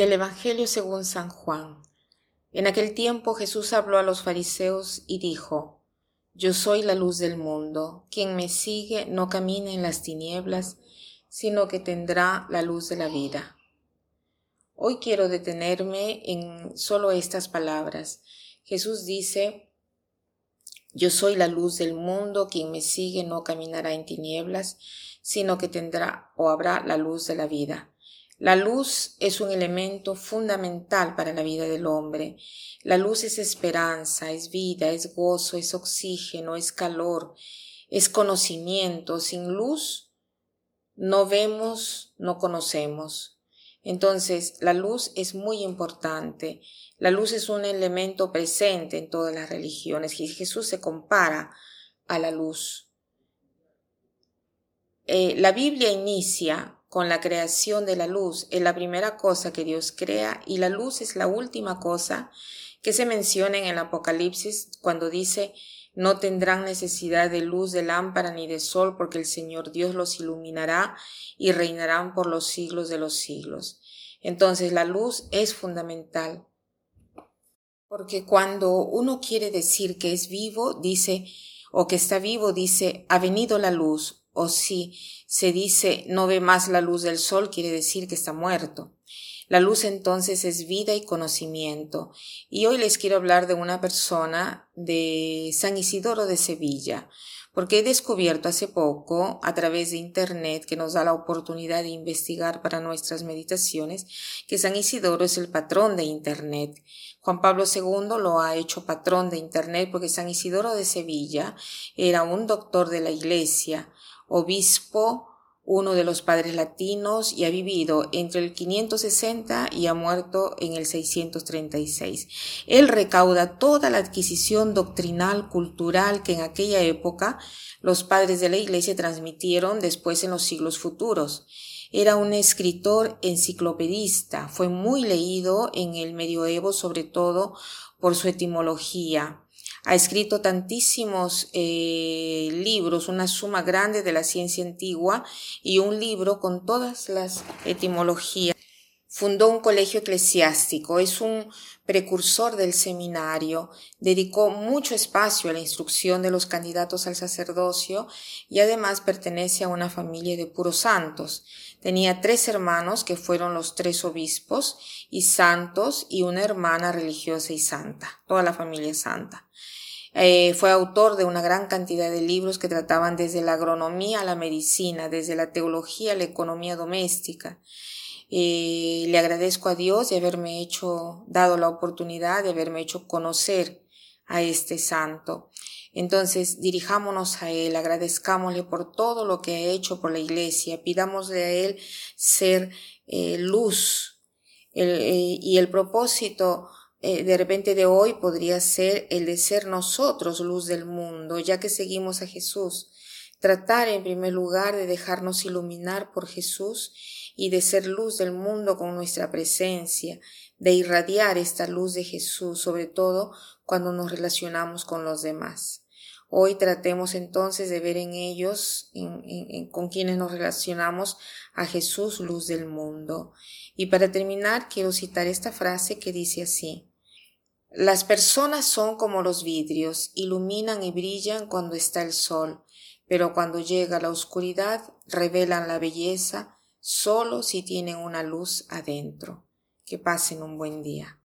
Del Evangelio según San Juan. En aquel tiempo Jesús habló a los fariseos y dijo, Yo soy la luz del mundo, quien me sigue no camina en las tinieblas, sino que tendrá la luz de la vida. Hoy quiero detenerme en solo estas palabras. Jesús dice, Yo soy la luz del mundo, quien me sigue no caminará en tinieblas, sino que tendrá o habrá la luz de la vida. La luz es un elemento fundamental para la vida del hombre. La luz es esperanza, es vida, es gozo, es oxígeno, es calor, es conocimiento. Sin luz no vemos, no conocemos. Entonces, la luz es muy importante. La luz es un elemento presente en todas las religiones. Jesús se compara a la luz. Eh, la Biblia inicia con la creación de la luz. Es la primera cosa que Dios crea y la luz es la última cosa que se menciona en el Apocalipsis cuando dice no tendrán necesidad de luz de lámpara ni de sol porque el Señor Dios los iluminará y reinarán por los siglos de los siglos. Entonces la luz es fundamental. Porque cuando uno quiere decir que es vivo, dice, o que está vivo, dice, ha venido la luz, o si se dice no ve más la luz del sol, quiere decir que está muerto. La luz entonces es vida y conocimiento. Y hoy les quiero hablar de una persona de San Isidoro de Sevilla, porque he descubierto hace poco, a través de Internet, que nos da la oportunidad de investigar para nuestras meditaciones, que San Isidoro es el patrón de Internet. Juan Pablo II lo ha hecho patrón de Internet porque San Isidoro de Sevilla era un doctor de la Iglesia, obispo, uno de los padres latinos y ha vivido entre el 560 y ha muerto en el 636. Él recauda toda la adquisición doctrinal, cultural que en aquella época los padres de la Iglesia transmitieron después en los siglos futuros. Era un escritor enciclopedista, fue muy leído en el medioevo sobre todo por su etimología. Ha escrito tantísimos eh, libros, una suma grande de la ciencia antigua y un libro con todas las etimologías. Fundó un colegio eclesiástico, es un precursor del seminario, dedicó mucho espacio a la instrucción de los candidatos al sacerdocio y además pertenece a una familia de puros santos. Tenía tres hermanos que fueron los tres obispos y santos y una hermana religiosa y santa, toda la familia santa. Eh, fue autor de una gran cantidad de libros que trataban desde la agronomía a la medicina, desde la teología a la economía doméstica. Eh, le agradezco a Dios de haberme hecho, dado la oportunidad de haberme hecho conocer a este santo. Entonces, dirijámonos a Él, agradezcámosle por todo lo que ha hecho por la Iglesia, pidámosle a Él ser eh, luz. y el propósito eh, de repente de hoy podría ser el de ser nosotros luz del mundo, ya que seguimos a Jesús. Tratar en primer lugar de dejarnos iluminar por Jesús y de ser luz del mundo con nuestra presencia, de irradiar esta luz de Jesús, sobre todo cuando nos relacionamos con los demás. Hoy tratemos entonces de ver en ellos, con quienes nos relacionamos, a Jesús, luz del mundo. Y para terminar, quiero citar esta frase que dice así, las personas son como los vidrios, iluminan y brillan cuando está el sol, pero cuando llega la oscuridad revelan la belleza solo si tienen una luz adentro. Que pasen un buen día.